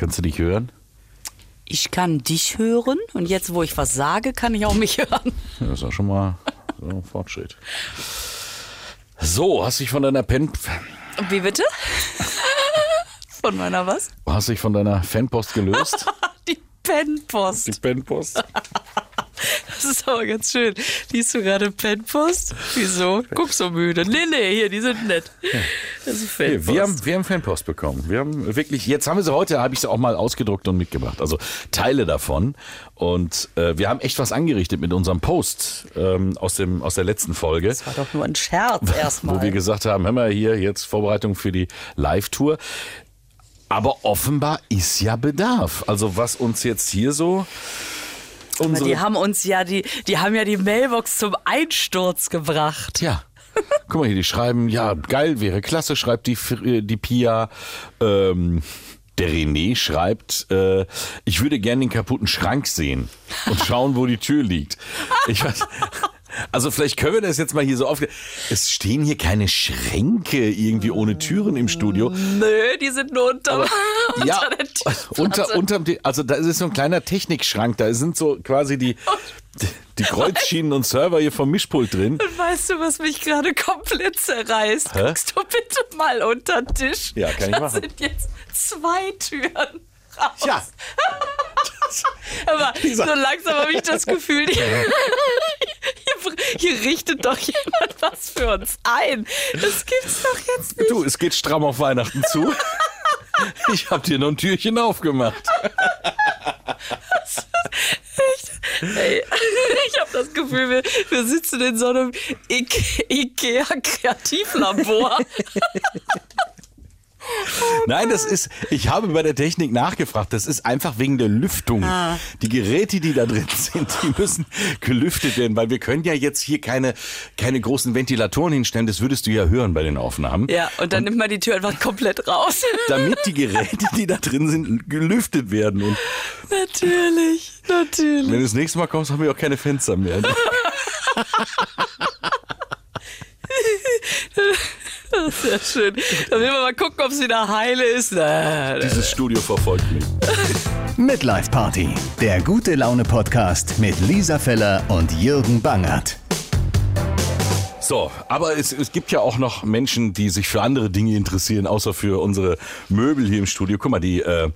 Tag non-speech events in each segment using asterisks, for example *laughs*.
Kannst du dich hören? Ich kann dich hören und jetzt, wo ich was sage, kann ich auch mich *laughs* hören. Ja, Das ist ja schon mal so ein Fortschritt. So, hast dich von deiner Pen, Wie bitte? *laughs* Von meiner was? hast dich von deiner Fanpost gelöst? *laughs* Die Penpost. Die Fanpost? Das ist aber ganz schön. Liest du gerade Penpost? Wieso? Guck so müde. Nee, nee, hier, die sind nett. Das ist Fanpost. wir, haben, wir haben Fanpost bekommen. Wir haben wirklich, jetzt haben wir sie heute, habe ich sie auch mal ausgedruckt und mitgebracht. Also Teile davon. Und äh, wir haben echt was angerichtet mit unserem Post ähm, aus, dem, aus der letzten Folge. das war doch nur ein Scherz *laughs* wo wir erstmal. gesagt haben, hör mal hier jetzt Vorbereitung für die Live-Tour. Aber offenbar ist ja Bedarf. Also was uns jetzt hier so die haben uns ja die, die haben ja die Mailbox zum Einsturz gebracht. ja. Guck mal hier, die schreiben, ja, geil, wäre klasse, schreibt die, äh, die Pia. Ähm, der René schreibt, äh, ich würde gerne den kaputten Schrank sehen und schauen, wo die Tür liegt. Ich weiß, also vielleicht können wir das jetzt mal hier so auf. Es stehen hier keine Schränke irgendwie ohne Türen im Studio. Nö, die sind nur unter, *laughs* unter ja, der Tischplatte. unter, unterm, also da ist so ein kleiner Technikschrank, da sind so quasi die, die Kreuzschienen und Server hier vom Mischpult drin. Und weißt du, was mich gerade komplett zerreißt? Hä? Guckst du bitte mal unter den Tisch? Ja, kann ich da machen. sind jetzt zwei Türen raus. Ja. *laughs* Aber *laughs* Lisa. so langsam habe ich das Gefühl, hier, *laughs* hier richtet doch jemand was für uns ein. Das gibt's doch jetzt nicht. Du, es geht stramm auf Weihnachten zu. Ich hab dir noch ein Türchen aufgemacht. Ey, *laughs* ich habe das Gefühl, wir, wir sitzen in so einem Ike- Ikea-Kreativlabor. Nein, das ist, ich habe bei der Technik nachgefragt, das ist einfach wegen der Lüftung. Ah. Die Geräte, die da drin sind, die müssen gelüftet werden, weil wir können ja jetzt hier keine, keine großen Ventilatoren hinstellen, das würdest du ja hören bei den Aufnahmen. Ja, und dann nimmt man die Tür einfach komplett raus. *laughs* Damit die Geräte, die da drin sind, gelüftet werden. Und natürlich, natürlich. wenn du das nächste Mal kommst, haben wir auch keine Fenster mehr. *laughs* Das ist ja schön. Dann will man mal gucken, ob sie da heile ist. Na, Dieses Studio verfolgt mich. Midlife Party, der gute Laune Podcast mit Lisa Feller und Jürgen Bangert. So, aber es, es gibt ja auch noch Menschen, die sich für andere Dinge interessieren, außer für unsere Möbel hier im Studio. Guck mal, die, äh,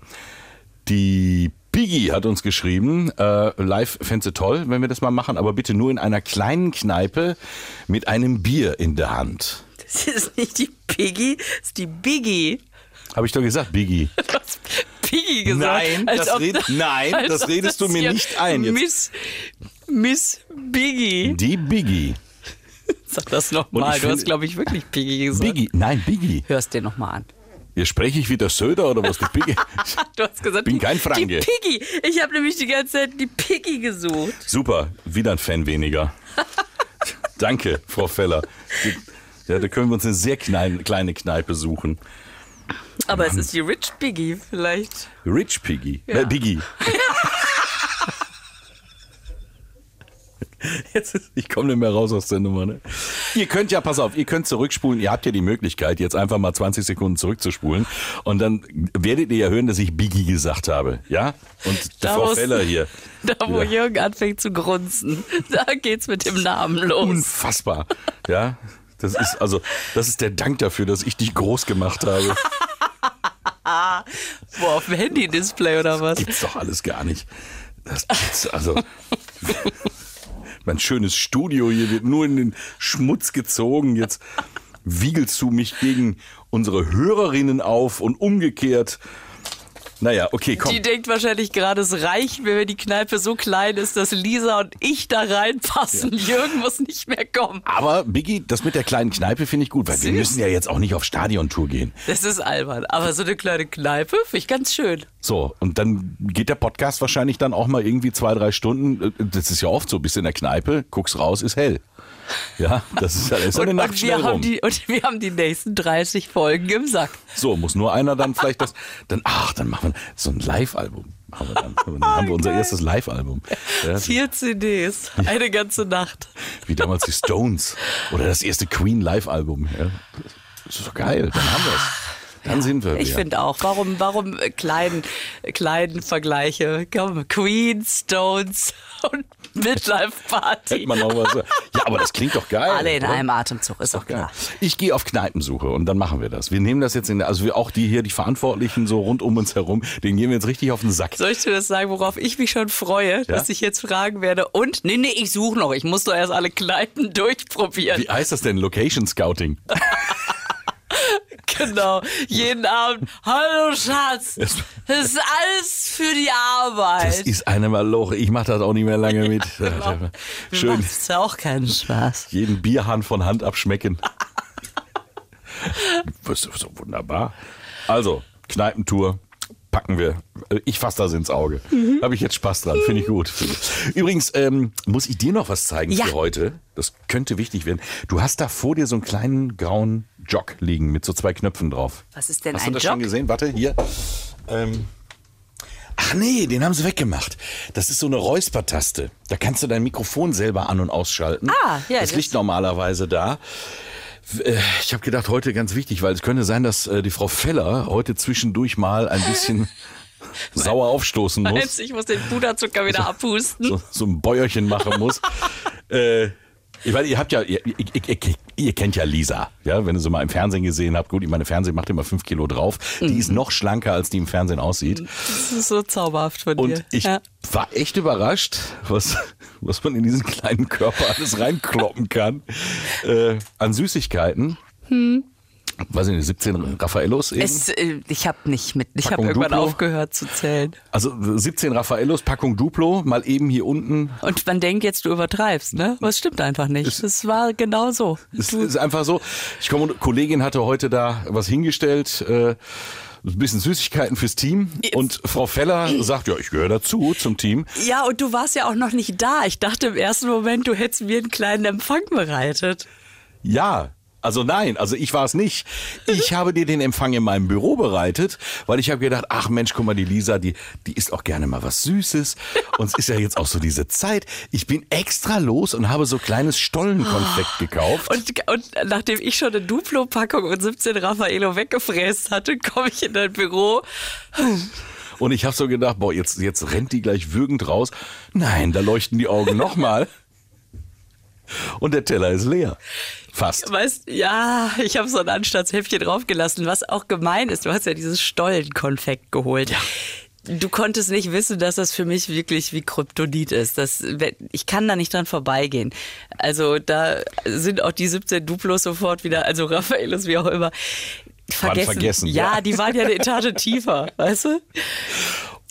die Piggy hat uns geschrieben, äh, live fände toll, wenn wir das mal machen, aber bitte nur in einer kleinen Kneipe mit einem Bier in der Hand. Das ist nicht die Piggy, das ist die Biggie. Habe ich doch gesagt, Biggie. *laughs* Du hast Piggy gesagt. Nein, als das red- nein, als das redest du mir nicht ein jetzt. Miss, Miss Biggie. Die Biggie. *laughs* Sag das nochmal. Du hast, finde- glaube ich, wirklich Piggy gesagt. Biggie, nein, Biggie. Hörst dir nochmal an. Hier spreche ich wieder Söder oder was? Die Biggie. *laughs* Du hast gesagt, Bin kein Franke. Die Piggy. Ich habe nämlich die ganze Zeit die Piggy gesucht. Super, wieder ein Fan weniger. *laughs* Danke, Frau Feller. Ja, da können wir uns eine sehr kleine, kleine Kneipe suchen. Aber es ist die Rich Piggy vielleicht. Rich Piggy. Ja. Äh, Biggie. *laughs* Jetzt ist, ich komme nicht mehr raus aus der Nummer. Ne? Ihr könnt ja, pass auf, ihr könnt zurückspulen. Ihr habt ja die Möglichkeit, jetzt einfach mal 20 Sekunden zurückzuspulen. Und dann werdet ihr ja hören, dass ich Biggie gesagt habe. Ja? Und Da Frau muss- Feller hier. *laughs* Da, wo Ja. Jürgen anfängt zu grunzen. Da geht's mit dem Namen los. Unfassbar. Ja? Das ist also, das ist der Dank dafür, dass ich dich groß gemacht habe. *laughs* Wo, auf dem Handy-Display oder was? gibt's doch alles gar nicht. Das gibt's, also. *laughs* mein schönes Studio hier wird nur in den Schmutz gezogen. Jetzt wiegelst du mich gegen unsere Hörerinnen auf und umgekehrt. Naja, okay, komm. Die denkt wahrscheinlich gerade, es reicht mir, wenn die Kneipe so klein ist, dass Lisa und ich da reinpassen. Jürgen muss nicht mehr kommen. Aber Biggie, das mit der kleinen Kneipe finde ich gut, weil wir Süß. müssen ja jetzt auch nicht auf Stadiontour gehen. Das ist albern. Aber so eine kleine Kneipe finde ich ganz schön. So, und dann geht der Podcast wahrscheinlich dann auch mal irgendwie zwei, drei Stunden. Das ist ja oft so, bist in der Kneipe, guckst raus, ist hell. Ja, das ist, ja- ist ja eine Und, Nacht und, wir haben rum. die, und wir haben die nächsten 30 Folgen im Sack. So, muss nur einer dann vielleicht das, dann, ach, dann machen wir so ein Live-Album. Wir dann. Dann haben wir unser geil. erstes Live-Album. Ja, Vier CDs, eine ganze Nacht. wie damals die Stones. Oder das erste Queen Live-Album. Ja. Das ist doch geil, dann haben wir es. Dann sind wir Ich finde auch. Warum, warum äh, kleinen, kleinen Vergleiche? Komm, Queen, Stones *laughs* und Midlife Party. Hätte man noch was. Ja, aber das klingt doch geil. Alle in oder? einem Atemzug, ist doch Geil. klar. Ich gehe auf Kneipensuche und dann machen wir das. Wir nehmen das jetzt in der, also wir auch die hier, die Verantwortlichen so rund um uns herum, denen gehen wir jetzt richtig auf den Sack. Soll ich dir das sagen, worauf ich mich schon freue, dass ich jetzt fragen werde? Und? Nee, nee, ich suche noch. Ich muss doch erst alle Kneipen *laughs* durchprobieren. Wie heißt das denn? Location Scouting. *laughs* Genau. Jeden Abend. Hallo Schatz. Das ist alles für die Arbeit. Das ist eine Maloche. Ich mache das auch nicht mehr lange *laughs* mit. Mir Schön macht's ja auch keinen Spaß. jeden Bierhahn von Hand abschmecken. *laughs* Das ist so wunderbar. Also, Kneipentour packen wir. Ich fasse das ins Auge. Mhm. Habe ich jetzt Spaß dran. Finde ich gut. Übrigens, ähm, muss ich dir noch was zeigen Ja. für heute. Das könnte wichtig werden. Du hast da vor dir so einen kleinen grauen Jog liegen mit so zwei Knöpfen drauf. Was ist denn Hast ein du das Jog? schon gesehen? Warte, hier. Ähm, ach nee, den haben sie weggemacht. Das ist so eine Räuspertaste. Da kannst du dein Mikrofon selber an- und ausschalten. Ah, ja, Das das- liegt normalerweise da. Äh, Ich habe gedacht, heute ganz wichtig, weil es könnte sein, dass äh, die Frau Feller heute zwischendurch mal ein bisschen *laughs* sauer aufstoßen muss. Ich muss den Puderzucker wieder abhusten? So, so ein Bäuerchen machen muss. *laughs* äh, ich weiß, ihr habt ja, ihr, ihr, ihr, ihr kennt ja Lisa, ja, wenn ihr sie mal im Fernsehen gesehen habt. Gut, ich meine, Fernsehen macht immer fünf Kilo drauf. Die Mhm. ist noch schlanker, als die im Fernsehen aussieht. Das ist so zauberhaft von dir. Und ich ja. war echt überrascht, was, was man in diesen kleinen Körper alles reinkloppen kann. Äh, an Süßigkeiten. Weiß ich nicht, 17 Raffaellos eben. Es, äh, ich habe nicht mit, ich habe irgendwann Duplo? aufgehört zu zählen. Also 17 Raffaellos, Packung Duplo, mal eben hier unten. Und man denkt jetzt, du übertreibst, ne? Aber es stimmt einfach nicht. Es war genau so. Es ist einfach so. Ich komme, eine Kollegin hatte heute da was hingestellt. Äh, ein bisschen Süßigkeiten fürs Team. Und Frau Feller sagt, ja, ich gehöre dazu, zum Team. Ja, und du warst ja auch noch nicht da. Ich dachte im ersten Moment, du hättest mir einen kleinen Empfang bereitet. Ja. Also nein, also ich war es nicht. Ich habe dir den Empfang in meinem Büro bereitet, weil ich habe gedacht, ach Mensch, guck mal, die Lisa, die, die isst auch gerne mal was Süßes. Und es ist ja jetzt auch so diese Zeit. Ich bin extra los und habe so kleines Stollenkonfekt gekauft. Und, und nachdem ich schon eine Duplo-Packung und 17 Raffaello weggefräst hatte, komme ich in dein Büro. Und ich habe so gedacht, boah, jetzt, jetzt rennt die gleich würgend raus. Nein, da leuchten die Augen nochmal. Und der Teller ist leer. Fast. Weißt, ja, ich habe so ein Anstandshäppchen draufgelassen, was auch gemein ist. Du hast ja dieses Stollenkonfekt geholt. Du konntest nicht wissen, dass das für mich wirklich wie Kryptonit ist. Das, ich kann da nicht dran vorbeigehen. Also da sind auch die 17 Duplos sofort wieder, also Raffaelos, wie auch immer, vergessen. vergessen, ja, ja. die waren ja eine Etage *laughs* tiefer, weißt du?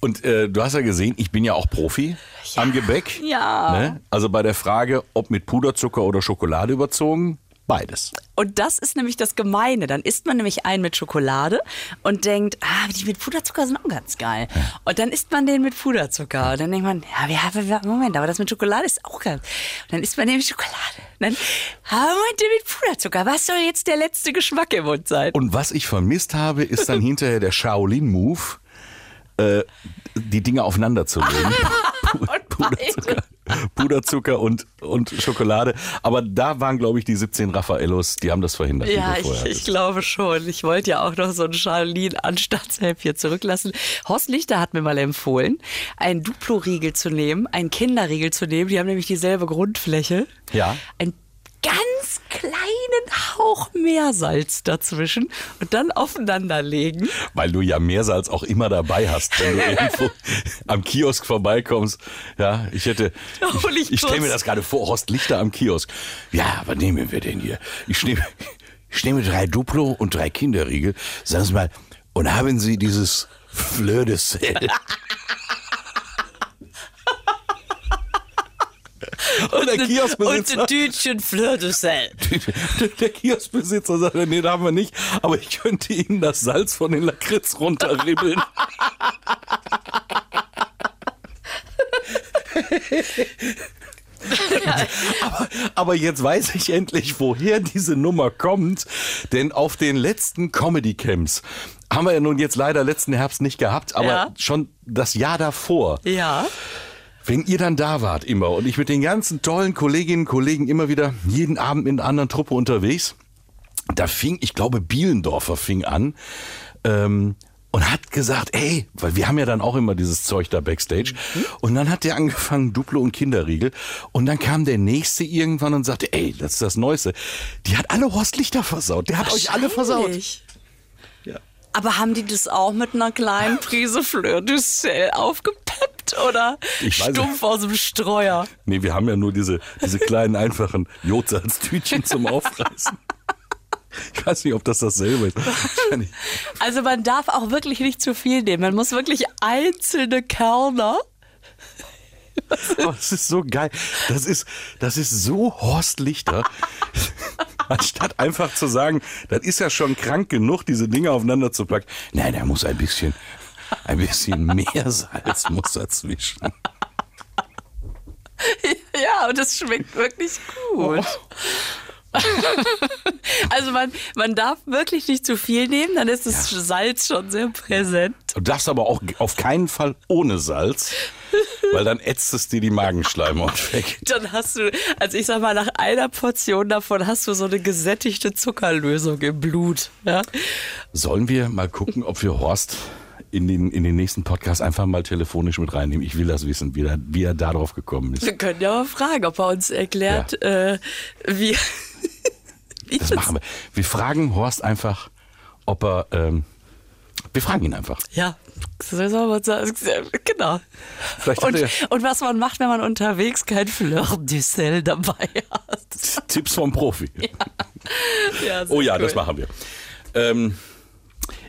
Und äh, du hast ja gesehen, ich bin ja auch Profi am Gebäck. Ja. Ne? Also bei der Frage, ob mit Puderzucker oder Schokolade überzogen, beides. Und das ist nämlich das Gemeine. Dann isst man nämlich einen mit Schokolade und denkt, ah, die mit Puderzucker sind auch ganz geil. Und dann isst man den mit Puderzucker. Und dann denkt man, ja, wir haben, Moment, aber das mit Schokolade ist auch ganz. Und dann isst man den mit Schokolade. Und dann, ah, Moment, den mit Puderzucker. Was soll jetzt der letzte Geschmack im Mund sein? Und was ich vermisst habe, ist dann hinterher der Shaolin-Move, äh, die Dinge aufeinander zu legen. *laughs* Pu- Puderzucker, Puderzucker und, und Schokolade. Aber da waren, glaube ich, die 17 Raffaellos, die haben das verhindert. Ja, ich, ich glaube schon. Ich wollte ja auch noch so ein Charlene-Anstandshäppchen zurücklassen. Horst Lichter hat mir mal empfohlen, einen Duplo-Riegel zu nehmen, einen Kinderriegel zu nehmen. Die haben nämlich dieselbe Grundfläche. Ja. Ein ganz kleinen Hauch Meersalz dazwischen und dann aufeinander legen. Weil du ja Meersalz auch immer dabei hast, wenn du *laughs* irgendwo am Kiosk vorbeikommst. Ja, ich hätte, ich, ich ich stelle mir das gerade vor, Horst Lichter am Kiosk. Ja, was nehmen wir denn hier? Ich nehme, ich nehme drei Duplo und drei Kinderriegel. Sagen Sie mal, und haben Sie dieses Fleur de Sel? *laughs* *laughs* Und der Und Kioskbesitzer, ein Tütchen Fleur de Sel. der Kioskbesitzer sagt, nee, da haben wir nicht, aber ich könnte Ihnen das Salz von den Lakritz runterribbeln. *laughs* aber, aber jetzt weiß ich endlich, woher diese Nummer kommt, denn auf den letzten Comedy Camps haben wir ja nun jetzt leider letzten Herbst nicht gehabt, aber Ja. schon das Jahr davor. Ja. Wenn ihr dann da wart immer und ich mit den ganzen tollen Kolleginnen und Kollegen immer wieder jeden Abend mit einer anderen Truppe unterwegs, da fing, ich glaube, Bielendorfer fing an, Ähm, und hat gesagt, ey, weil wir haben ja dann auch immer dieses Zeug da backstage. Und dann hat der angefangen, Duplo und Kinderriegel. Und dann kam der nächste irgendwann und sagte, ey, das ist das Neueste. Die hat alle Horst Lichter versaut. Der hat euch alle versaut. Ja. Aber haben die das auch mit einer kleinen Prise Fleur du Sel aufgepeppt oder Ich weiß stumpf aus dem Streuer? Nee, wir haben ja nur diese, diese kleinen, einfachen Jodsalztütchen zum Aufreißen. Ich weiß nicht, ob das dasselbe ist. Also man darf auch wirklich nicht zu viel nehmen. Man muss wirklich einzelne Körner. Aber das ist so geil. Das ist, das ist so Horst Lichter. Anstatt einfach zu sagen, das ist ja schon krank genug, diese Dinge aufeinander zu packen. Nein, da muss ein bisschen, ein bisschen mehr Salz muss dazwischen. Ja, und es schmeckt wirklich gut. *laughs* Also man, man darf wirklich nicht zu viel nehmen, dann ist das Salz schon sehr präsent. Du darfst aber auch auf keinen Fall ohne Salz, weil dann ätzt es dir die Magenschleimhaut weg. Dann hast du, also ich sag mal, nach einer Portion davon hast du so eine gesättigte Zuckerlösung im Blut. Ja? Sollen wir mal gucken, ob wir Horst in den, in den nächsten Podcast einfach mal telefonisch mit reinnehmen? Ich will das wissen, wie er, wie er darauf gekommen ist. Wir können ja mal fragen, ob er uns erklärt, äh, wie. *laughs* wie Das machen wir. Wir fragen Horst einfach, ob er. Ähm, wir fragen ihn einfach. Ja. Genau. Und, und was man macht, wenn man unterwegs kein Fleur du Sel dabei hat. Tipps vom Profi. Ja, sehr Oh ja, cool. das machen wir. Ähm,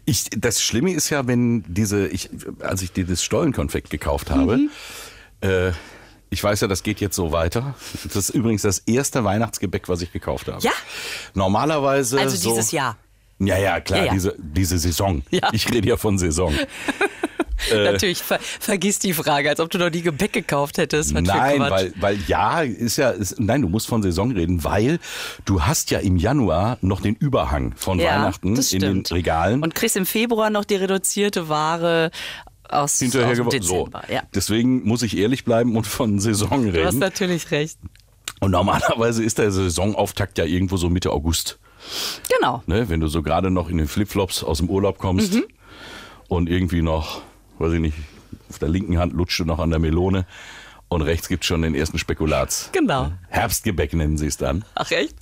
ich, das Schlimme ist ja, wenn diese, ich, als ich dir das Stollenkonfekt gekauft habe, Mhm. äh, ich weiß ja, das geht jetzt so weiter. Das ist übrigens das erste Weihnachtsgebäck, was ich gekauft habe. Ja? Normalerweise. Also so, dieses Jahr. Ja, ja, klar, Ja, ja. Diese, diese Saison. Ja. Ich rede ja von Saison. *laughs* Äh. Natürlich, ver vergiss die Frage, als ob du noch nie Gebäck gekauft hättest. Nein, weil, weil ja, ist ja, ist, nein, du musst von Saison reden, weil du hast ja im Januar noch den Überhang von ja, Weihnachten in den. Regalen. Und kriegst im Februar noch die reduzierte Ware aus, hinterher aus dem gewo- so. Dezember. Ja. Deswegen muss ich ehrlich bleiben und von Saison Du hast reden. natürlich recht. Und normalerweise ist der Saisonauftakt ja irgendwo so Mitte August. Genau. Ne? Wenn du so gerade noch in den Flipflops aus dem Urlaub kommst Mhm. und irgendwie noch, weiß ich nicht, auf der linken Hand lutscht du noch an der Melone und rechts gibt schon den ersten Spekulats. Genau. Herbstgebäck nennen sie es dann. Ach echt?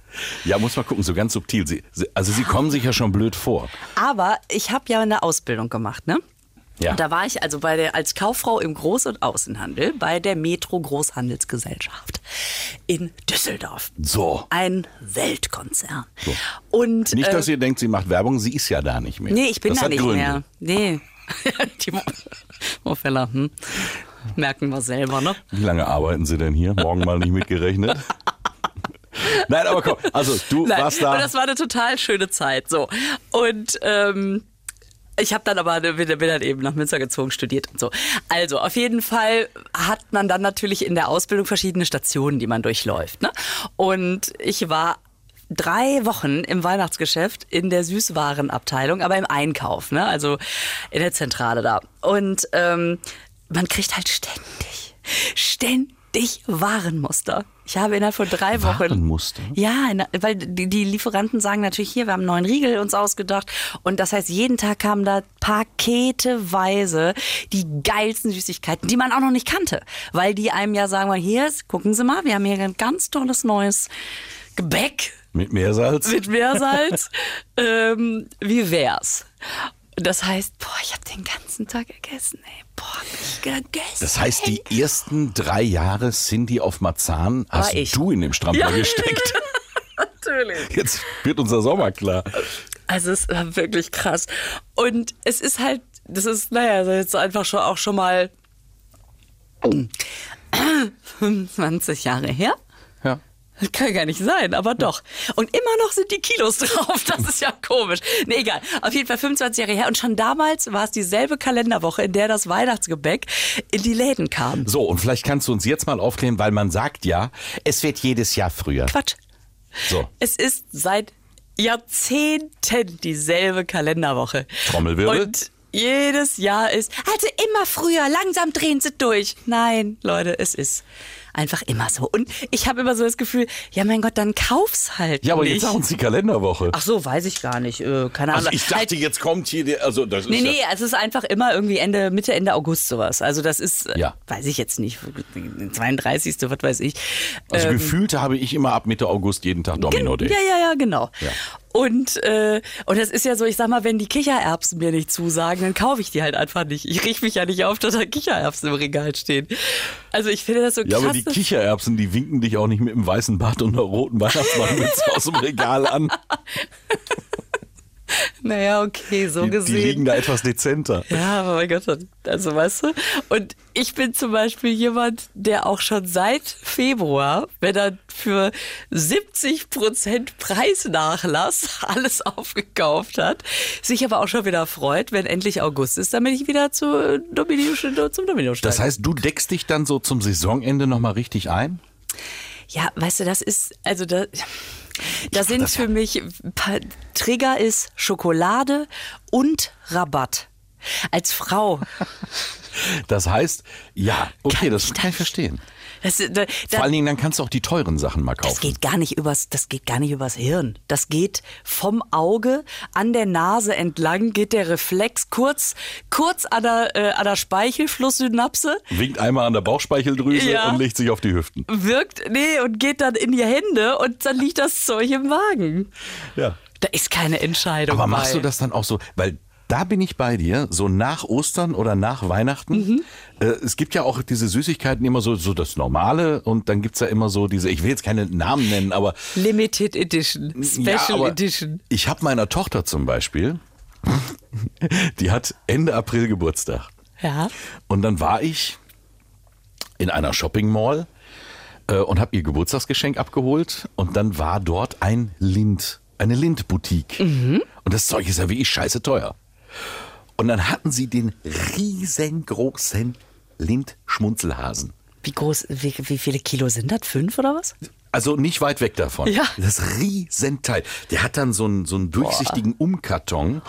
Ja, muss man gucken, so ganz subtil. Sie, also sie kommen sich ja schon blöd vor. Aber ich habe ja eine Ausbildung gemacht, ne? Ja. Und da war ich also bei der, als Kauffrau im Groß- und Außenhandel bei der Metro Großhandelsgesellschaft in Düsseldorf. So. Ein Weltkonzern. Und Nicht, äh, dass ihr denkt, sie macht Werbung, sie ist ja da nicht mehr. Nee, ich bin das da nicht Gründe. mehr. Nee. *laughs* Die Mo- Mofeller, hm. Merken wir selber, ne? Wie lange arbeiten Sie denn hier? Morgen mal nicht mitgerechnet? *laughs* Nein, aber komm, also du Nein, warst da. Das war eine total schöne Zeit. So. Und ähm, ich habe dann aber bin, bin dann eben nach Münster gezogen, studiert und so. Also auf jeden Fall hat man dann natürlich in der Ausbildung verschiedene Stationen, die man durchläuft. Ne? Und ich war drei Wochen im Weihnachtsgeschäft in der Süßwarenabteilung, aber im Einkauf, ne? also in der Zentrale da. Und ähm, man kriegt halt ständig, ständig Warenmuster. Ich habe innerhalb von drei Wochen Warenmuster? ja, weil die, die Lieferanten sagen natürlich hier, wir haben einen neuen Riegel uns ausgedacht. Und das heißt, jeden Tag kamen da paketeweise die geilsten Süßigkeiten, die man auch noch nicht kannte. Weil die einem ja sagen, hier, gucken Sie mal, wir haben hier ein ganz tolles neues Gebäck Mit Meersalz? mit Meersalz. *laughs* ähm, wie wär's? Das heißt, boah, ich habe den ganzen Tag gegessen, ey. Boah, hab ich gegessen. Das heißt, die ersten drei Jahre Cindy auf Marzahn hast ich. du in dem Strampler Ja. gesteckt. *laughs* Natürlich. Jetzt wird unser Sommer klar. Also es war wirklich krass. Und es ist halt, das ist, naja, jetzt einfach schon auch schon mal *clears throat* 25 Jahre her. Das kann gar nicht sein, aber doch. Und immer noch sind die Kilos *laughs* drauf. Das ist ja komisch. Nee, egal. Auf jeden Fall 25 Jahre her. Und schon damals war es dieselbe Kalenderwoche, in der das Weihnachtsgebäck in die Läden kam. So, und vielleicht kannst du uns jetzt mal aufklären, weil man sagt ja, es wird jedes Jahr früher. Quatsch. So, Es ist seit Jahrzehnten dieselbe Kalenderwoche. Trommelwirbel. Und jedes Jahr ist, also immer früher, langsam drehen sie durch. Nein, Leute, es ist einfach immer so. Und ich habe immer so das Gefühl, ja mein Gott, dann kauf's halt Ja, aber nicht. jetzt sagen uns die Kalenderwoche. Ach so, weiß ich gar nicht. Äh, keine Ahnung. also ich dachte, Halt- jetzt kommt hier der, also das Nee, ist nee, es ist einfach immer irgendwie Ende, Mitte, Ende August sowas. Also das ist, äh, Ja. weiß ich jetzt nicht, 32. was weiß ich. ja, also Ähm, gefühlt habe ich immer ab Mitte August jeden Tag Domino Day. Ja, ja, ja, genau. Ja. Und, äh, und das ist ja so, ich sag mal, wenn die Kichererbsen mir nicht zusagen, dann kaufe ich die halt einfach nicht. Ich riech mich ja nicht auf, dass da Kichererbsen im Regal stehen. Also ich finde das so Ja, krass. aber die dass- Kichererbsen, die winken dich auch nicht mit einem weißen Bart und einer roten Weihnachtsmannmütze aus dem Regal an. *laughs* *laughs* naja, okay, so Die, die gesehen. liegen da etwas dezenter. Ja, aber mein Gott, also weißt du, und ich bin zum Beispiel jemand, der auch schon seit Februar, wenn er für 70 Prozent Preisnachlass *laughs* alles aufgekauft hat, sich aber auch schon wieder freut, wenn endlich August ist, damit ich wieder zu Domino, zum Domino. Das heißt, du deckst dich dann so zum Saisonende nochmal richtig ein? Ja, weißt du, das ist, also da, da sind das für mich, Trigger ist Schokolade und Rabatt. Als Frau. Das heißt, ja, okay, Kann das ich kann ich verstehen. Das, da, da, Vor allen Dingen, dann kannst du auch die teuren Sachen mal Das kaufen. geht gar nicht übers, das geht gar nicht übers Hirn. Das geht vom Auge an der Nase entlang, geht der Reflex kurz, kurz an der, äh, an der Speichelflusssynapse, Winkt einmal an der Bauchspeicheldrüse Ja. und legt sich auf die Hüften. wirkt, nee, und geht dann in die Hände und dann liegt das Zeug im Magen. Ja. Da ist keine Entscheidung. Aber machst bei. du das dann auch so? Weil da bin ich bei dir, so nach Ostern oder nach Weihnachten. Mhm. Äh, es gibt ja auch diese Süßigkeiten immer so, so das Normale und dann gibt's ja immer so diese, ich will jetzt keine Namen nennen, aber Limited Edition, Special ja, Edition. Ich habe meiner Tochter zum Beispiel, *laughs* die hat Ende April Geburtstag. Ja. Und dann war ich in einer Shopping Mall äh, und habe ihr Geburtstagsgeschenk abgeholt und dann war dort ein Lind, eine Lind-Boutique. Und das Zeug ist ja wie ich scheiße teuer. Und dann hatten sie den riesengroßen Lind-Schmunzelhasen. Wie groß, wie, wie viele Kilo sind das? Fünf oder was? Also nicht weit weg davon. Ja. Das Riesenteil. Der hat dann so einen, so einen durchsichtigen Umkarton.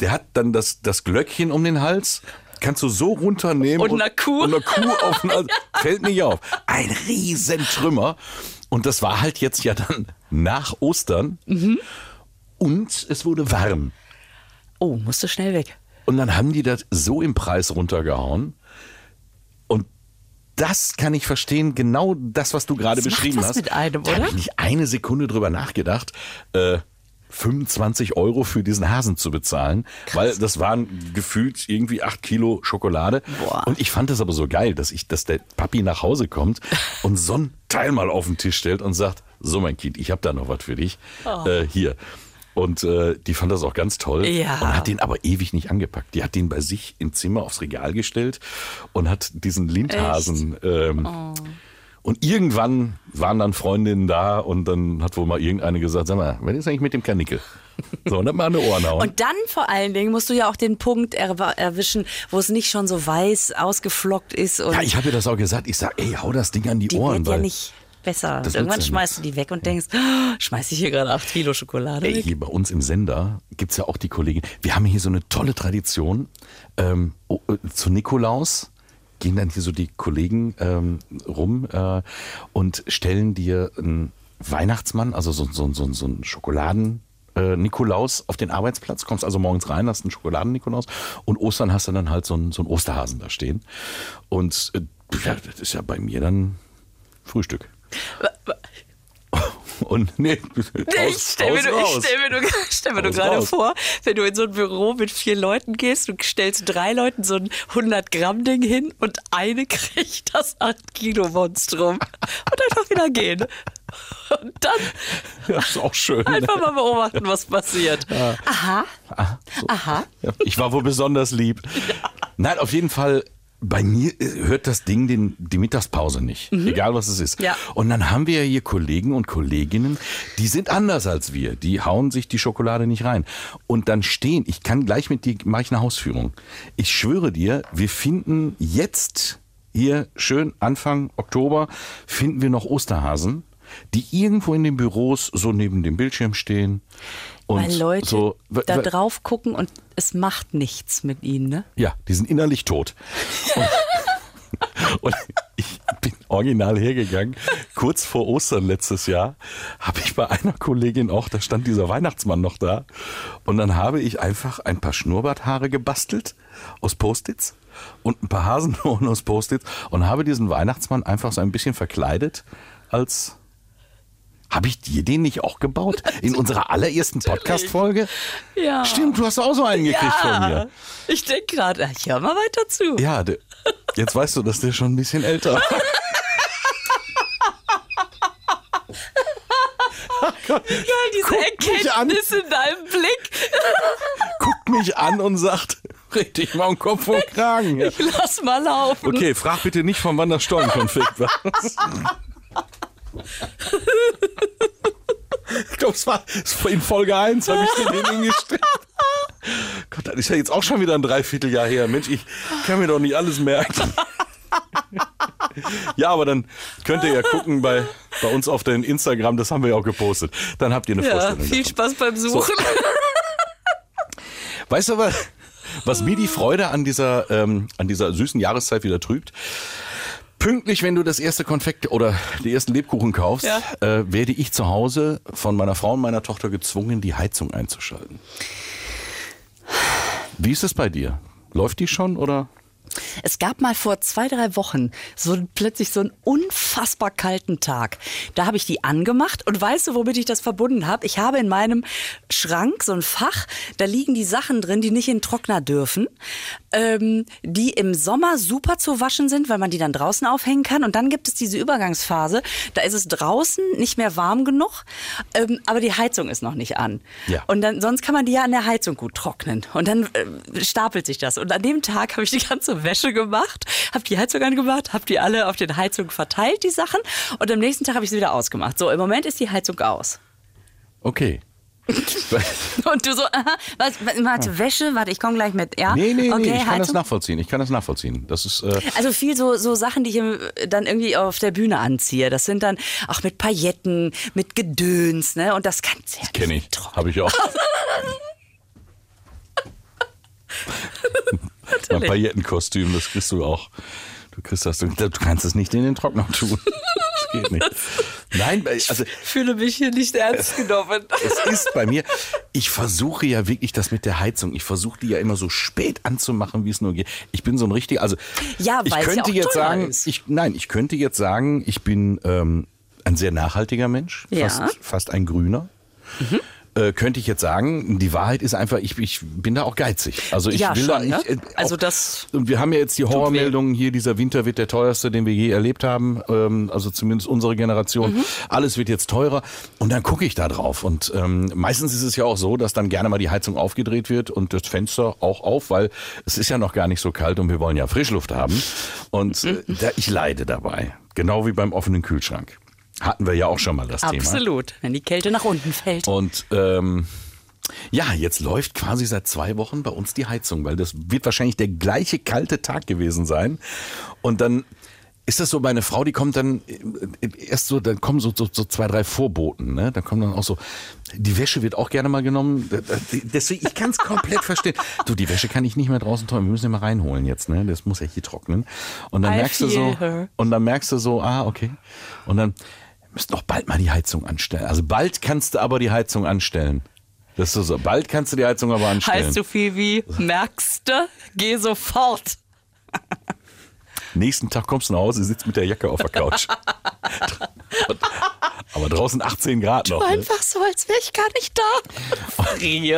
Der hat dann das, das Glöckchen um den Hals. Kannst du so runternehmen. Und eine Kuh. Und eine Kuh auf den Hals. *laughs* Fällt nicht auf. Ein Riesentrümmer. Und das war halt jetzt ja dann nach Ostern. Mhm. Und es wurde warm. Oh, musst du schnell weg. Und dann haben die das so im Preis runtergehauen. Und das kann ich verstehen, genau das, was du gerade Das macht beschrieben was hast. mit einem, da oder? habe ich nicht eine Sekunde drüber nachgedacht, äh, 25 Euro für diesen Hasen zu bezahlen, weil das waren gefühlt irgendwie 8 Kilo Schokolade. Boah. Und ich fand es aber so geil, dass ich, dass der Papi nach Hause kommt *laughs* und so ein Teil mal auf den Tisch stellt und sagt, so mein Kind, ich habe da noch was für dich. Oh. Äh, hier. Und äh, die fand das auch ganz toll Ja. und hat den aber ewig nicht angepackt. Die hat den bei sich im Zimmer aufs Regal gestellt und hat diesen Lindhasen. Ähm, Oh. Und irgendwann waren dann Freundinnen da und dann hat wohl mal irgendeine gesagt, sag mal, was ist eigentlich mit dem Kanickel? So, und dann mal eine Ohren hauen. Und dann vor allen Dingen musst du ja auch den Punkt er erwischen, wo es nicht schon so weiß ausgeflockt ist ja, ich habe ihr das auch gesagt. Ich sag, ey, hau das Ding an die, die Ohren. wird ja nicht besser. Das Irgendwann ja schmeißt du die weg und denkst, oh, schmeiß ich hier gerade 8 Kilo Schokolade Ey, weg. hier bei uns im Sender gibt's ja auch die Kollegin. Wir haben hier so eine tolle Tradition. Ähm, oh, äh, zu Nikolaus gehen dann hier so die Kollegen ähm, rum äh, und stellen dir einen Weihnachtsmann, also so, so, so, so einen Schokoladen. Äh, Nikolaus auf den Arbeitsplatz, kommst also morgens rein, hast einen Schokoladen-Nikolaus und Ostern hast du dann halt so einen, so einen Osterhasen da stehen. Und äh, das ist ja bei mir dann Frühstück. Und nee, Ich stell mir, nur, *laughs* stell mir, nur, stell mir nur gerade vor, wenn du in so ein Büro mit vier Leuten gehst, du stellst drei Leuten so ein 100-Gramm-Ding hin und eine *laughs* kriegt das 8-Kilo-Monstrum und einfach wieder gehen. Und dann Ja, ist auch schön. einfach mal beobachten, was passiert. Aha, So. aha. Ja, ich war wohl besonders lieb. *laughs* Nein, auf jeden Fall. Bei mir äh, hört das Ding den, die Mittagspause nicht, egal was es ist. Ja. Und dann haben wir ja hier Kollegen und Kolleginnen, die sind anders als wir. Die hauen sich die Schokolade nicht rein. Und dann stehen, ich kann gleich mit dir, mache ich eine Hausführung. Ich schwöre dir, wir finden jetzt hier schön Anfang Oktober, finden wir noch Osterhasen, die irgendwo in den Büros so neben dem Bildschirm stehen. Und Weil Leute so, da drauf gucken und es macht nichts mit ihnen, ne? ja, die sind innerlich tot. Und, *laughs* und ich bin original hergegangen. Kurz vor Ostern letztes Jahr habe ich bei einer Kollegin auch, da stand dieser Weihnachtsmann noch da. Und dann habe ich einfach ein paar Schnurrbarthaare gebastelt aus Post-its und ein paar Hasenohren aus Post-its und habe diesen Weihnachtsmann einfach so ein bisschen verkleidet als habe ich dir den nicht auch gebaut? In unserer allerersten Podcast-Folge? Ja. Stimmt, du hast auch so einen gekriegt von mir. Ich denke gerade, ich höre mal weiter zu. Ja, der, jetzt weißt du, dass der schon ein bisschen älter ist. Geil, diese Guck. Erkenntnis in deinem Blick. Guckt mich an und sagt, richtig mal um Kopf und Kragen. Ja. Ich lass mal laufen. Okay, frag bitte nicht, von wann das Stollenkonfekt war. *laughs* Ich glaube, es war, in Folge 1, habe ich den hingestellt. Gott, das ist ja jetzt auch schon wieder ein Dreivierteljahr her. Mensch, ich kann mir doch nicht alles merken. Ja, aber dann könnt ihr ja gucken bei, bei uns auf den Instagram, das haben wir ja auch gepostet. Dann habt ihr eine Ja, Vorstellung. viel davon. Spaß beim Suchen. Weißt du aber, was mir die Freude an dieser, ähm, an dieser süßen Jahreszeit wieder trübt? Pünktlich, wenn du das erste Konfekt oder die ersten Lebkuchen kaufst, Ja. äh, werde ich zu Hause von meiner Frau und meiner Tochter gezwungen, die Heizung einzuschalten. Wie ist es bei dir? Läuft die schon oder? Es gab mal vor zwei, drei Wochen so plötzlich so einen unfassbar kalten Tag. Da habe ich die angemacht und weißt du, womit ich das verbunden habe? Ich habe in meinem Schrank so ein Fach, da liegen die Sachen drin, die nicht in den Trockner dürfen, ähm, die im Sommer super zu waschen sind, weil man die dann draußen aufhängen kann. Und dann gibt es diese Übergangsphase, da ist es draußen nicht mehr warm genug, ähm, aber die Heizung ist noch nicht an. Ja. Und dann, sonst kann man die ja an der Heizung gut trocknen. Und dann äh, stapelt sich das. Und an dem Tag habe ich die ganze Wäsche gemacht, habe die Heizung angemacht, habe die alle auf den Heizungen verteilt, die Sachen. Und am nächsten Tag habe ich sie wieder ausgemacht. So, im Moment ist die Heizung aus. Okay. *laughs* Und du so, aha, was, warte, Wäsche, warte, ich komme gleich mit, ja? nee, nee, okay, nee, ich kann das Heizung. nachvollziehen. Ich kann das nachvollziehen. Das ist, äh, Also viel so, so Sachen, die ich dann irgendwie auf der Bühne anziehe. Das sind dann auch mit Pailletten, mit Gedöns, ne? Und das kann sehr kenne ich. Habe ich auch. *laughs* *laughs* mein Paillettenkostüm, das kriegst du auch. Du kriegst das, du, du kannst es nicht in den Trockner tun. Das geht nicht. Nein, also fühle mich hier nicht ernst genommen. es ist bei mir, ich versuche ja wirklich das mit der Heizung. Ich versuche die ja immer so spät anzumachen, wie es nur geht. Ich bin so ein richtiger, also Ja, ich weil's ja könnte auch jetzt sagen, ist. ich, nein, ich könnte jetzt sagen, ich bin ähm, ein sehr nachhaltiger Mensch, Ja. fast, fast ein Grüner. Äh, könnte ich jetzt sagen, die Wahrheit ist einfach, ich, ich bin da auch geizig. Also ich Ja, will schon, da, ne? äh, Also auch, das und wir haben ja jetzt die. Horrormeldungen hier, dieser Winter wird der teuerste, den wir je erlebt haben, ähm, also zumindest unsere Generation. Mhm. Alles wird jetzt teurer und dann gucke ich da drauf und ähm, meistens ist es ja auch so, dass dann gerne mal die Heizung aufgedreht wird und das Fenster auch auf, weil es ist ja noch gar nicht so kalt und wir wollen ja Frischluft haben und äh, Mhm. da, ich leide dabei, genau wie beim offenen Kühlschrank. Hatten wir ja auch schon mal das Thema. absolut, wenn die Kälte nach unten fällt. Und ähm, ja, jetzt läuft quasi seit zwei Wochen bei uns die Heizung, weil das wird wahrscheinlich der gleiche kalte Tag gewesen sein. Und dann ist das so, meine Frau, die kommt dann äh, erst so, dann kommen so, so, so zwei, drei Vorboten, ne? Da kommen dann auch so, die Wäsche wird auch gerne mal genommen. Deswegen, ich kann es komplett verstehen. *laughs* Du, die Wäsche kann ich nicht mehr draußen tun. Wir müssen die mal reinholen jetzt, ne? Das muss ja hier trocknen. Und dann I merkst du so, her. und dann merkst du so, ah, okay. Und dann müsst doch bald mal die Heizung anstellen. Also bald kannst du aber die Heizung anstellen. Das ist so, so. Bald kannst du die Heizung aber anstellen. Heißt so viel wie, merkst du, geh sofort. *laughs* Nächsten Tag kommst du nach Hause, sitzt mit der Jacke auf der Couch. *laughs* aber draußen 18 Grad noch. Ne? Einfach so, als wäre ich gar nicht da. *laughs* Frie.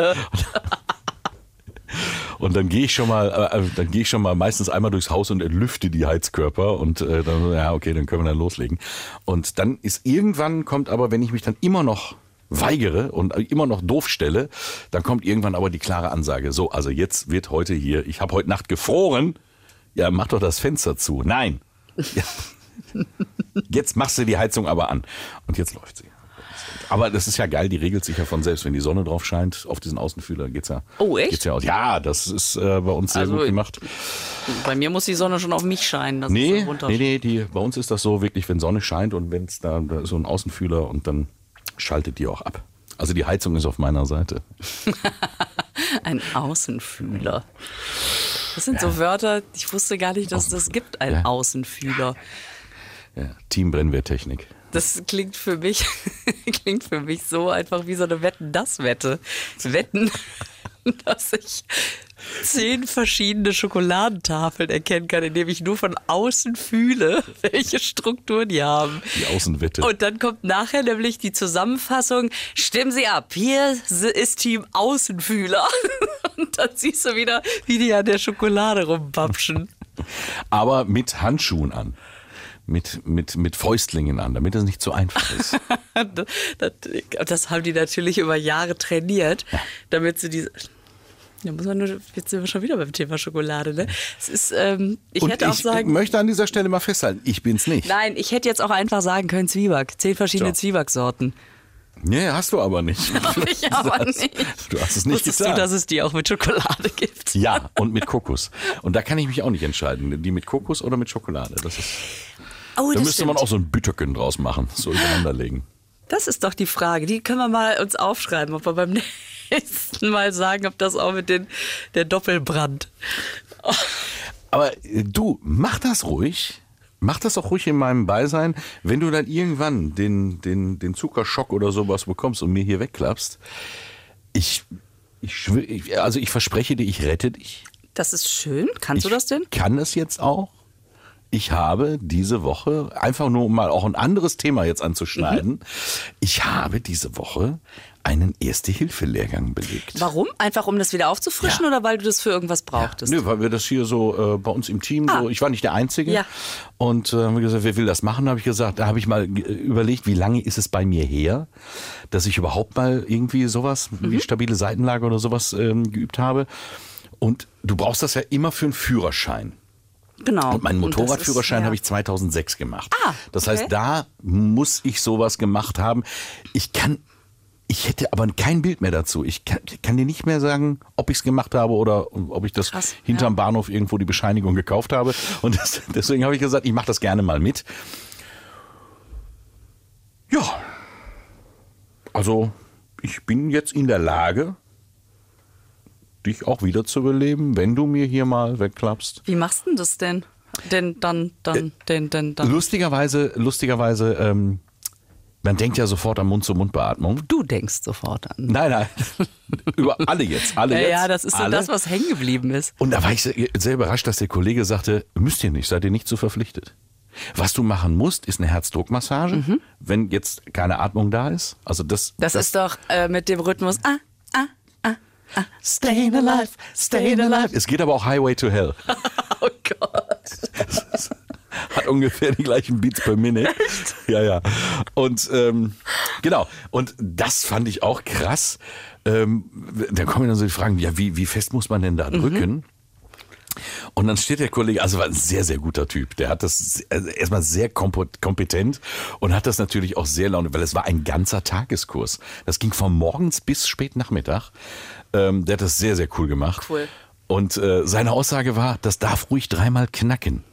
Und dann gehe ich schon mal, äh, äh, dann gehe ich schon mal meistens einmal durchs Haus und entlüfte die Heizkörper und äh, dann, ja, okay, dann können wir dann loslegen. Und dann ist irgendwann kommt aber, wenn ich mich dann immer noch weigere und immer noch doof stelle, dann kommt irgendwann aber die klare Ansage. So, also jetzt wird heute hier, ich habe heute Nacht gefroren. Ja, mach doch das Fenster zu. Nein. *laughs* Ja. Jetzt machst du die Heizung aber an. Und jetzt läuft sie. Aber das ist ja geil, die regelt sich ja von selbst. Wenn die Sonne drauf scheint, auf diesen Außenfühler geht's ja. Oh, echt? Geht's ja aus. Ja, das ist äh, bei uns sehr Also, gut gemacht. Bei mir muss die Sonne schon auf mich scheinen. dass es Nee, so runter- nee, nee, die, bei uns ist das so wirklich, wenn Sonne scheint und wenn es da, da ist so ein Außenfühler und dann schaltet die auch ab. Also die Heizung ist auf meiner Seite. *laughs* Ein Außenfühler. Das sind so Wörter, ich wusste gar nicht, dass es das gibt, ein Ja. Außenfühler. Ja, Team Brennwehrtechnik. Das klingt für mich, *laughs* klingt für mich so einfach wie so eine Wetten-Das-Wette. Wetten, *laughs* dass ich zehn verschiedene Schokoladentafeln erkennen kann, indem ich nur von außen fühle, *laughs* welche Struktur die haben. Die Außenwette. Und dann kommt nachher nämlich die Zusammenfassung, stimmen Sie ab, hier ist Team Außenfühler. Und dann siehst du wieder, wie die an der Schokolade rumpapschen. Aber mit Handschuhen an. Mit, mit, mit Fäustlingen an, damit es nicht so einfach ist. *laughs* das, das, haben die natürlich über Jahre trainiert, damit sie diese. Da muss man nur, jetzt sind wir schon wieder beim Thema Schokolade, ne? Es ist, ähm, ich Und hätte auch ich sagen. möchte an dieser Stelle mal festhalten, ich bin's nicht. Nein, ich hätte jetzt auch einfach sagen können Zwieback. Zehn verschiedene So. Zwiebacksorten. Nee, hast du aber nicht. *laughs* Ich aber Das- nicht. Du hast es nicht Wusstest getan. du, dass es die auch mit Schokolade gibt? ja, und mit Kokos. Und da kann ich mich auch nicht entscheiden. Die mit Kokos oder mit Schokolade. Das ist, Oh, da das müsste man stimmt. auch so ein Bütterken draus machen, so übereinanderlegen. Das ist doch die Frage. Die können wir mal uns aufschreiben, ob wir beim *laughs* nächsten Mal sagen, ob das auch mit den, der Doppelbrand. Aber äh, du, mach das ruhig. Mach das auch ruhig in meinem Beisein. Wenn du dann irgendwann den, den, den Zuckerschock oder sowas bekommst und mir hier wegklappst, ich, ich, also ich verspreche dir, ich rette dich. Das ist schön. Kannst ich du das denn? kann es jetzt auch. Ich habe diese Woche, einfach nur um mal auch ein anderes Thema jetzt anzuschneiden, Mhm. ich habe diese Woche einen Erste-Hilfe-Lehrgang belegt. Warum? Einfach um das wieder aufzufrischen Ja. oder weil du das für irgendwas brauchtest? Nö, weil wir das hier so äh, bei uns im Team, so, ich war nicht der Einzige. Ja. Und äh, haben wir gesagt, wer will das machen? habe ich gesagt, da habe ich mal äh, überlegt, wie lange ist es bei mir her, dass ich überhaupt mal irgendwie sowas wie stabile Seitenlage oder sowas ähm, geübt habe. Und du brauchst das ja immer für einen Führerschein. Genau. Und meinen Motorradführerschein ja. habe ich 2006 gemacht. Ah, das okay. heißt, da muss ich sowas gemacht haben. Ich kann, ich hätte aber kein Bild mehr dazu. Ich kann, kann dir nicht mehr sagen, ob ich es gemacht habe oder ob ich das Krass, hinterm ja. Bahnhof irgendwo die Bescheinigung gekauft habe. Und das, *laughs* deswegen habe ich gesagt, ich mache das gerne mal mit. Ja, also ich bin jetzt in der Lage, dich auch wieder zu beleben, wenn du mir hier mal wegklappst. Wie machst du denn das denn? Denn dann, dann, denn, denn, dann. Lustigerweise, lustigerweise, ähm, man denkt ja sofort an Mund-zu-Mund-Beatmung. Du denkst sofort an. Nein, nein. *laughs* Über alle jetzt. Alle Ja, jetzt. ja, das ist so alle. das, was hängen geblieben ist. Und da war ich sehr, überrascht, dass der Kollege sagte, müsst ihr nicht, seid ihr nicht so verpflichtet. Was du machen musst, ist eine Herzdruckmassage, wenn jetzt keine Atmung da ist. Also das, Mhm. Das, ist doch äh, mit dem Rhythmus. Ah, Staying alive, staying alive. Es geht aber auch Highway to Hell. *laughs* Oh Gott. *laughs* Hat ungefähr die gleichen Beats per Minute. Ja, ja. Und ähm, genau. Und das fand ich auch krass. Ähm, dann kommen dann so die Fragen, ja, wie, wie fest muss man denn da drücken? Und dann steht der Kollege, also war ein sehr, sehr guter Typ. Der hat das also erstmal sehr kompetent und hat das natürlich auch sehr laune, weil es war ein ganzer Tageskurs. Das ging von morgens bis spät Nachmittag. Ähm, der hat das sehr, sehr cool gemacht. Cool. Und äh, seine Aussage war, das darf ruhig dreimal knacken.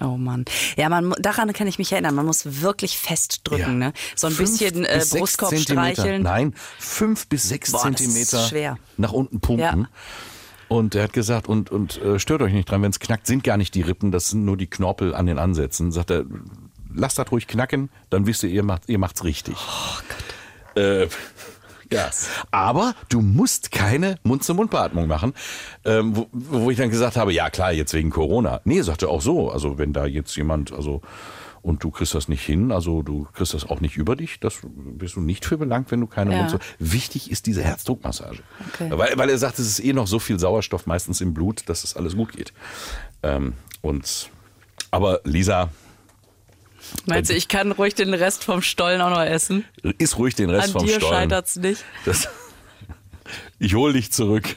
Oh Mann. Ja, man, daran kann ich mich erinnern. Man muss wirklich festdrücken, Ja. ne? So ein Fünf bisschen äh, Brustkorb streicheln. Nein, fünf bis sechs Boah, Zentimeter schwer. nach unten pumpen. Ja. Und er hat gesagt, und, und äh, stört euch nicht dran, wenn es knackt, sind gar nicht die Rippen, das sind nur die Knorpel an den Ansätzen. Sagt er, lasst das ruhig knacken, dann wisst ihr, ihr macht ihr macht's richtig. Oh Äh, ja. Aber du musst keine Mund-zu-Mund-Beatmung machen. Ähm, wo, wo ich dann gesagt habe, ja klar, jetzt wegen Corona. Nee, sagte auch so. Also wenn da jetzt jemand, also und du kriegst das nicht hin, also du kriegst das auch nicht über dich, das bist du nicht für belangt, wenn du keine Ja. Mund Wichtig ist diese Herzdruckmassage. Okay. Weil, weil er sagt, es ist eh noch so viel Sauerstoff meistens im Blut, dass es alles gut geht. Ähm, und aber Lisa, Meinst du, ich kann ruhig den Rest vom Stollen auch noch essen? iss ruhig den Rest An vom dir Stollen. scheitert's nicht. Das, *laughs* ich hol dich zurück. *laughs*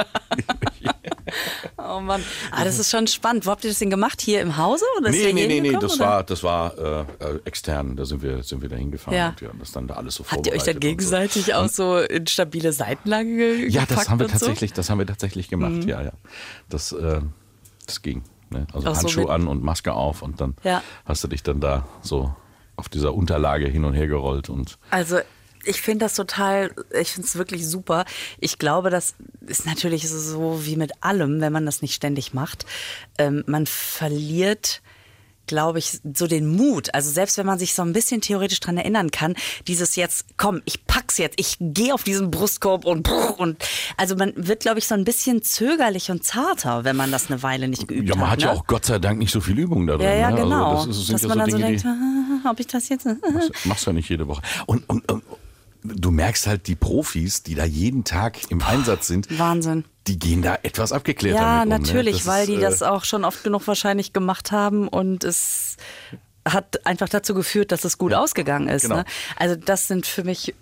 Oh Mann. Ah, das ist schon spannend. Wo habt ihr das denn gemacht? Hier im Hause? Oder Nee, nee, nee, nee, das oder? war, das war äh, extern. Da sind wir, sind wir da hingefahren Ja. und wir haben das dann da alles so Habt ihr euch dann und so. gegenseitig auch so in stabile Seitenlage ge Ja, das haben wir und so? Mhm. tatsächlich, das haben wir tatsächlich gemacht. Ja, ja. Das, äh, das ging. Ne? Also Auch so Handschuhe mit- an und Maske auf und dann Ja. hast du dich dann da so auf dieser Unterlage hin und her gerollt und Also ich finde das total, ich finde es wirklich super. Ich glaube, das ist natürlich so wie mit allem, wenn man das nicht ständig macht. Ähm, man verliert glaube ich, so den Mut. Also selbst wenn man sich so ein bisschen theoretisch dran erinnern kann, dieses jetzt, komm, ich pack's jetzt, ich gehe auf diesen Brustkorb und und also man wird, glaube ich, so ein bisschen zögerlich und zarter, wenn man das eine Weile nicht geübt Ja, man hat ne? ja auch Gott sei Dank nicht so viel Übung da drin. Ja, ja, ne? genau. Also das ist, Dass ja man so dann so Dinge, denkt, die *laughs* ah, ob ich das jetzt. machst, machst ja nicht jede Woche. Und, und, und du merkst halt die Profis, die da jeden Tag im Einsatz sind, Wahnsinn. die gehen da etwas abgeklärter Ja, mit um. natürlich, ne? Weil ist, die äh, das auch schon oft genug wahrscheinlich gemacht haben und es hat einfach dazu geführt, dass es gut ausgegangen ist. genau. Ne? Also das sind für mich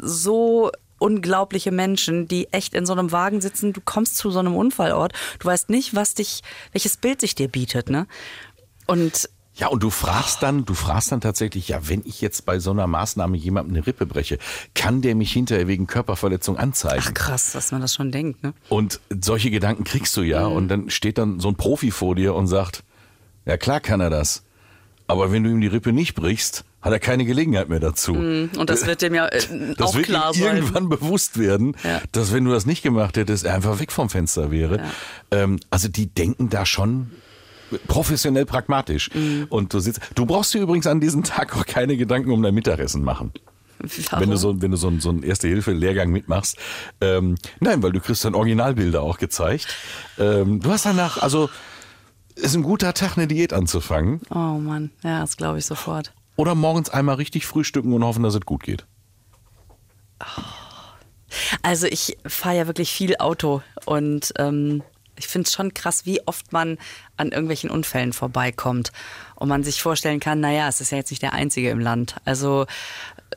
so unglaubliche Menschen, die echt in so einem Wagen sitzen. Du kommst zu so einem Unfallort, du weißt nicht, was dich, welches Bild sich dir bietet. Ne? Und Ja, und du fragst dann, du fragst dann tatsächlich, ja, wenn ich jetzt bei so einer Maßnahme jemandem eine Rippe breche, kann der mich hinterher wegen Körperverletzung anzeigen? ach krass, dass man das schon denkt. Ne? Und solche Gedanken kriegst du ja. Und dann steht dann so ein Profi vor dir und sagt, ja klar kann er das. Aber wenn du ihm die Rippe nicht brichst, hat er keine Gelegenheit mehr dazu. Und das wird dem ja äh, *laughs* Das auch wird klar ihm sein. irgendwann bewusst werden, Ja. dass wenn du das nicht gemacht hättest, er einfach weg vom Fenster wäre. Ähm, also die denken da schon professionell pragmatisch. Mhm. Und du sitzt, du brauchst dir übrigens an diesem Tag auch keine Gedanken um dein Mittagessen machen. Wenn du so, wenn du so, einen- so einen Erste-Hilfe-Lehrgang mitmachst. Ähm, nein, weil du kriegst dann Originalbilder auch gezeigt. Ähm, du hast danach, also ist ein guter Tag, eine Diät anzufangen. Oh Mann, ja, das glaube ich sofort. Oder morgens einmal richtig frühstücken und hoffen, dass es gut geht. Also ich fahre ja wirklich viel Auto und ähm, ich finde es schon krass, wie oft man an irgendwelchen Unfällen vorbeikommt und man sich vorstellen kann, naja, es ist ja jetzt nicht der einzige im Land. Also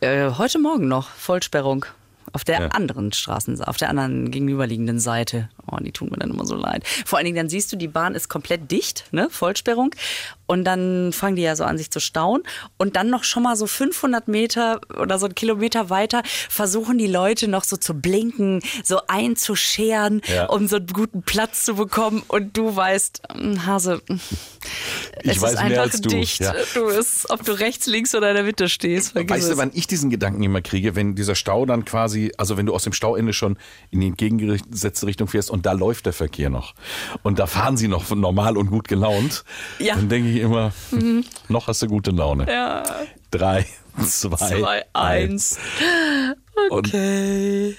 äh, heute Morgen noch Vollsperrung auf der Ja. anderen Straßen, auf der anderen gegenüberliegenden Seite. Oh, die tun mir dann immer so leid. Vor allen Dingen, dann siehst du, die Bahn ist komplett dicht, ne, Vollsperrung. Und dann fangen die ja so an, sich zu stauen. Und dann noch schon mal so 500 Meter oder so einen Kilometer weiter versuchen die Leute noch so zu blinken, so einzuscheren, Ja. um so einen guten Platz zu bekommen. Und du weißt, mm, Hase, mm, Ich es weiß ist einfach du, dicht. ja. Du ist, ob du rechts, links oder in der Mitte stehst. Vergiss Weißt du, wann ich diesen Gedanken immer kriege, wenn dieser Stau dann quasi, also wenn du aus dem Stauende schon in die entgegengesetzte Richtung fährst und da läuft der Verkehr noch und da fahren sie noch normal und gut gelaunt, Ja. dann denke ich immer, hm, noch hast du gute Laune. Ja. Drei, zwei, Zwei, eins. Okay.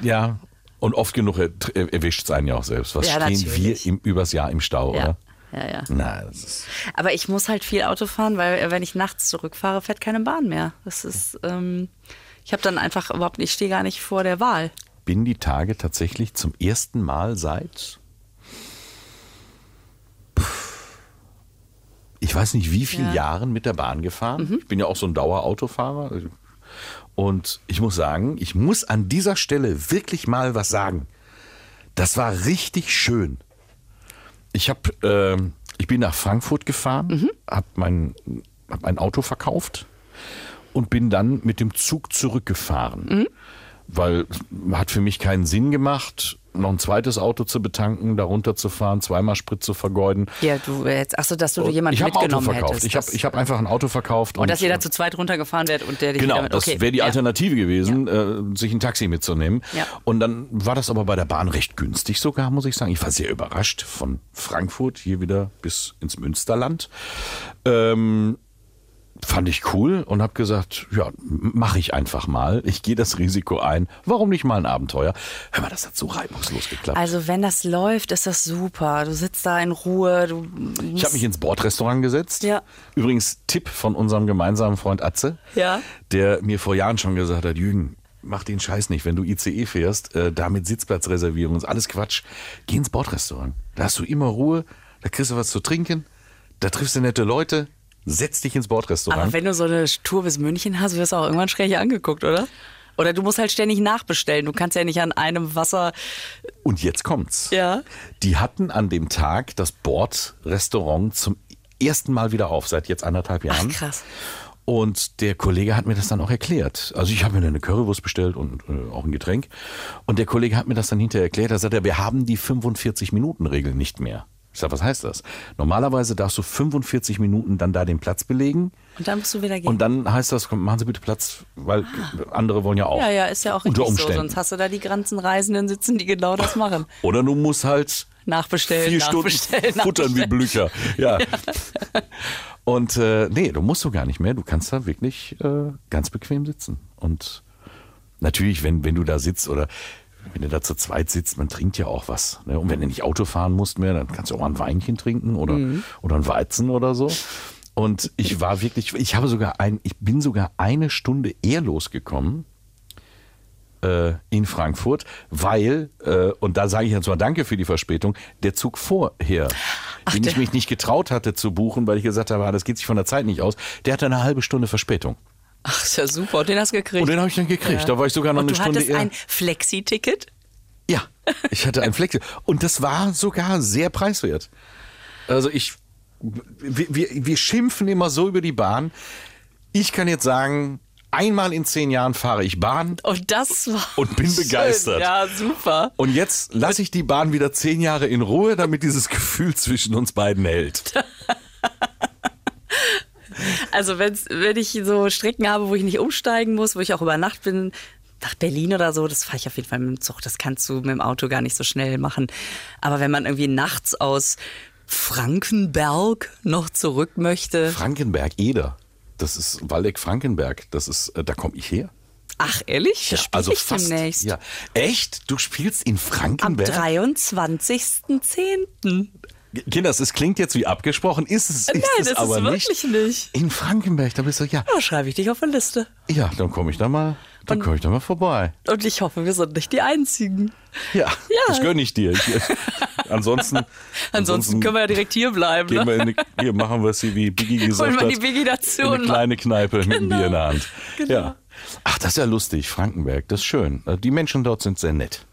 Ja, und oft genug er, erwischt es einen ja auch selbst. Was Ja, stehen natürlich. wir im, übers Jahr im Stau, Ja. oder? Ja, ja. Na, das ist, Aber ich muss halt viel Auto fahren, weil äh, wenn ich nachts zurückfahre, fährt keine Bahn mehr. Das ist, ähm, ich habe dann einfach überhaupt nicht, ich stehe gar nicht vor der Wahl. bin die Tage tatsächlich zum ersten Mal seit ich weiß nicht wie vielen Ja. Jahren mit der Bahn gefahren. Ich bin ja auch so ein Dauerautofahrer. Und ich muss sagen, ich muss an dieser Stelle wirklich mal was sagen. Das war richtig schön. Ich habe, ähm, ich bin nach Frankfurt gefahren, habe mein, hab mein Auto verkauft und bin dann mit dem Zug zurückgefahren. Weil es hat für mich keinen Sinn gemacht, noch ein zweites Auto zu betanken, da runterzufahren, zweimal Sprit zu vergeuden. Ja, du jetzt, achso, dass du jemanden ich habe Auto mitgenommen verkauft. hättest. Ich habe ich hab einfach ein Auto verkauft. und dass ihr da zu zweit runtergefahren wärt und der dich Genau, wieder mit, das okay. wäre die ja. Alternative gewesen, äh, sich ein Taxi mitzunehmen. Ja. Und dann war das aber bei der Bahn recht günstig sogar, muss ich sagen. Ich war sehr überrascht von Frankfurt hier wieder bis ins Münsterland. Ähm, fand ich cool und habe gesagt, ja, mache ich einfach mal. Ich gehe das Risiko ein. Warum nicht mal ein Abenteuer? Hör mal, das hat so reibungslos geklappt. Also wenn das läuft, ist das super. Du sitzt da in Ruhe. Ich habe mich ins Bordrestaurant gesetzt. Ja. Übrigens Tipp von unserem gemeinsamen Freund Atze, Ja. der mir vor Jahren schon gesagt hat, Jürgen, mach den Scheiß nicht, wenn du ICE fährst, äh, da mit Sitzplatzreservierung, ist alles Quatsch. Geh ins Bordrestaurant. Da hast du immer Ruhe, da kriegst du was zu trinken, da triffst du nette Leute, setz dich ins Bordrestaurant. Aber wenn du so eine Tour bis München hast, wirst du auch irgendwann schräg angeguckt, oder? Oder du musst halt ständig nachbestellen. Du kannst ja nicht an einem Wasser. Und jetzt kommt's. Ja. Die hatten an dem Tag das Bordrestaurant zum ersten Mal wieder auf, seit jetzt anderthalb Jahren. krass. Und der Kollege hat mir das dann auch erklärt. Also ich habe mir dann eine Currywurst bestellt und äh, auch ein Getränk. Und der Kollege hat mir das dann hinterher erklärt. Er sagte, wir haben die 45-Minuten-Regel nicht mehr. Ich sage, was heißt das? Normalerweise darfst du 45 Minuten dann da den Platz belegen. Und dann musst du wieder gehen. Und dann heißt das, komm, machen Sie bitte Platz, weil andere wollen ja auch. ja, ja, ist ja auch Unter richtig so. Umständen. Sonst hast du da die ganzen Reisenden sitzen, die genau das machen. Oder du musst halt nachbestellen, vier Stunden nachbestellen, futtern wie. Blücher. Ja. *laughs* Und äh, nee, du musst so gar nicht mehr. Du kannst da wirklich äh, ganz bequem sitzen. Und natürlich, wenn, wenn du da sitzt oder wenn du da zu zweit sitzt, man trinkt ja auch was. Ne? Und wenn du nicht Auto fahren musst mehr, dann kannst du auch mal ein Weinchen trinken oder, Mhm. oder ein Weizen oder so. Und ich war wirklich, ich habe sogar ein, ich bin sogar eine Stunde eher losgekommen äh, in Frankfurt, weil, äh, und da sage ich jetzt mal Danke für die Verspätung, der Zug vorher, den ich mich nicht getraut hatte zu buchen, weil ich gesagt habe, ah, das geht sich von der Zeit nicht aus, der hatte eine halbe Stunde Verspätung. Ach, ist ja super. Und den hast du gekriegt. Und den habe ich dann gekriegt. Da war ich sogar noch Und eine du Stunde hattest eher. ein Flexi-Ticket? Ja, ich hatte ein Flexi. Und das war sogar sehr preiswert. Also ich, wir, wir, wir schimpfen immer so über die Bahn. Ich kann jetzt sagen, einmal in zehn Jahren fahre ich Bahn. Und das war. Und bin schön. begeistert. Ja, super. Und jetzt lasse ich die Bahn wieder zehn Jahre in Ruhe, damit dieses Gefühl zwischen uns beiden hält. *laughs* Also wenn's, wenn ich so Strecken habe, wo ich nicht umsteigen muss, wo ich auch über Nacht bin, nach Berlin oder so, das fahre ich auf jeden Fall mit dem Zug. Das kannst du mit dem Auto gar nicht so schnell machen. Aber wenn man irgendwie nachts aus Frankenberg noch zurück möchte. Frankenberg, Eder. Das ist Waldeck-Frankenberg. Das ist, äh, da komme ich her. Ach, ehrlich? Spiel also ich fast. demnächst. Ja. Echt? Du spielst in Am Frankenberg? 23.10. Kinders, es klingt jetzt wie abgesprochen, ist es, ist Nein, es das ist aber wirklich nicht. nicht. In Frankenberg, da bist du, ja. Da schreibe ich dich auf eine Liste. Ja, dann komme ich da mal, dann komme ich da mal vorbei. Und ich hoffe, wir sind nicht die Einzigen. Ja, Ja. das gönne ich dir. Ich, *laughs* ansonsten, Ansonsten können wir ja direkt hier bleiben. Ne? wir in eine, hier machen wir es wie Biggie gesagt *laughs* Holen wir die Biggie dazu in eine kleine Kneipe mit einem Genau. Bier in der Hand. Genau. Ja. Ach, das ist ja lustig, Frankenberg, das ist schön. Die Menschen dort sind sehr nett.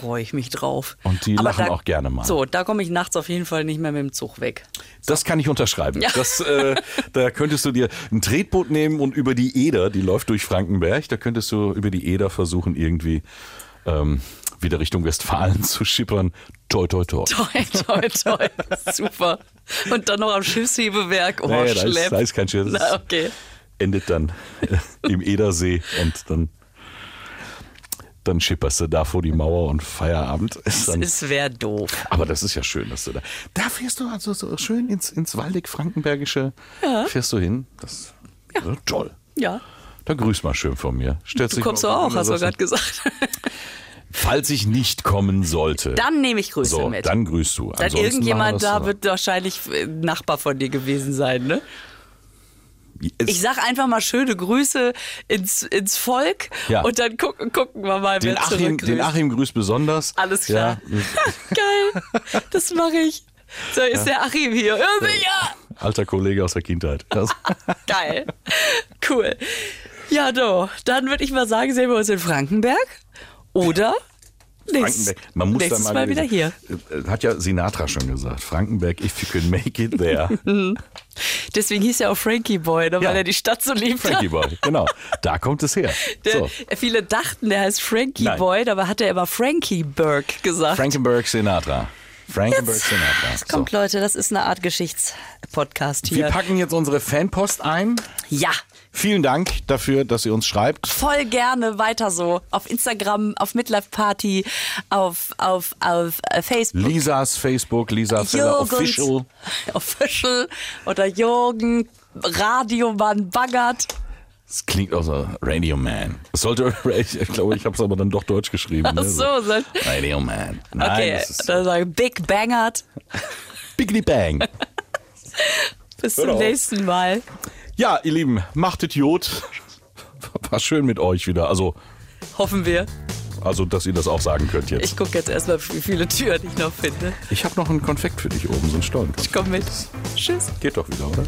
Freue ich mich drauf. Und die Aber lachen da- auch gerne mal. So, da komme ich nachts auf jeden Fall nicht mehr mit dem Zug weg. Das kann ich unterschreiben. Ja. Das, äh, da könntest du dir ein Tretboot nehmen und über die Eder, die läuft durch Frankenberg, da könntest du über die Eder versuchen, irgendwie ähm, wieder Richtung Westfalen zu schippern. Toi, toi, toi. Toi, toi, toi. Super. Und dann noch am Schiffshebewerk. Oh, Nee, da, ist, da ist kein Schiff. Na, okay. endet dann äh, im Edersee und dann, dann schipperst du da vor die Mauer und Feierabend *laughs* ist dann. Es wäre doof. Aber das ist ja schön, dass du da. Da fährst du also so schön ins, ins Waldeck-Frankenbergische. Fährst du hin. Das ja. toll. Ja. Da grüß mal schön von mir. Stellst Du kommst auf auch, hast du gerade gesagt. *laughs* Falls ich nicht kommen sollte. Dann nehme ich Grüße so, mit. dann grüßt du. Dann irgendjemand das da wird wahrscheinlich ein Nachbar von dir gewesen sein, ne? Ich sag einfach mal schöne Grüße ins, ins Volk Ja. und dann gucken, gucken wir mal, den wer Achim, den Achim grüßt besonders. Alles klar. Ja, Geil, das mache ich. So ist der Achim hier. Ja, sicher. alter Kollege aus der Kindheit. *laughs* Geil. Cool. Ja, do. Dann würde ich mal sagen, sehen wir uns in Frankenberg. Oder Frankenberg. Man muss da mal, mal wieder hier. Äh, Hat ja Sinatra schon gesagt. Frankenberg, if you can make it there. *laughs* Deswegen hieß er auch Frankie Boy, ne, Ja. weil er die Stadt so liebt. Frankie Boy, genau. Da kommt es her. Der, So, Viele dachten, der heißt Frankie Nein. Boy, dabei hat er immer Frankie Burke gesagt. Frankenberg Sinatra. Frankenberg Sinatra. Kommt, Leute, das ist eine Art Geschichtspodcast Wir hier. packen jetzt unsere Fanpost ein. Ja, Vielen Dank dafür, dass ihr uns schreibt. voll gerne weiter so. Auf Instagram, auf Midlife Party, auf, auf, auf äh, Facebook. Lisas Facebook, Lisa Feller Official. *laughs* Official oder Jürgen Radiomann Baggert. Das klingt auch so Radio Man. Das sollte, *laughs* ich glaube, ich habe es aber dann doch deutsch geschrieben. Ach ne? so, so. Radio Man. Nein, Okay, das ist dann sage ich Big Bangert. Biggity Bang. *laughs* Bis Hör zum auf. nächsten Mal. Ja, ihr Lieben, macht Idiot. War schön mit euch wieder. Also, Hoffen wir. also, dass ihr das auch sagen könnt jetzt. Ich gucke jetzt erstmal, wie viele Türen ich noch finde. Ich habe noch einen Konfekt für dich oben, so ein Stollen. Ich komme mit. Tschüss. Geht doch wieder, oder?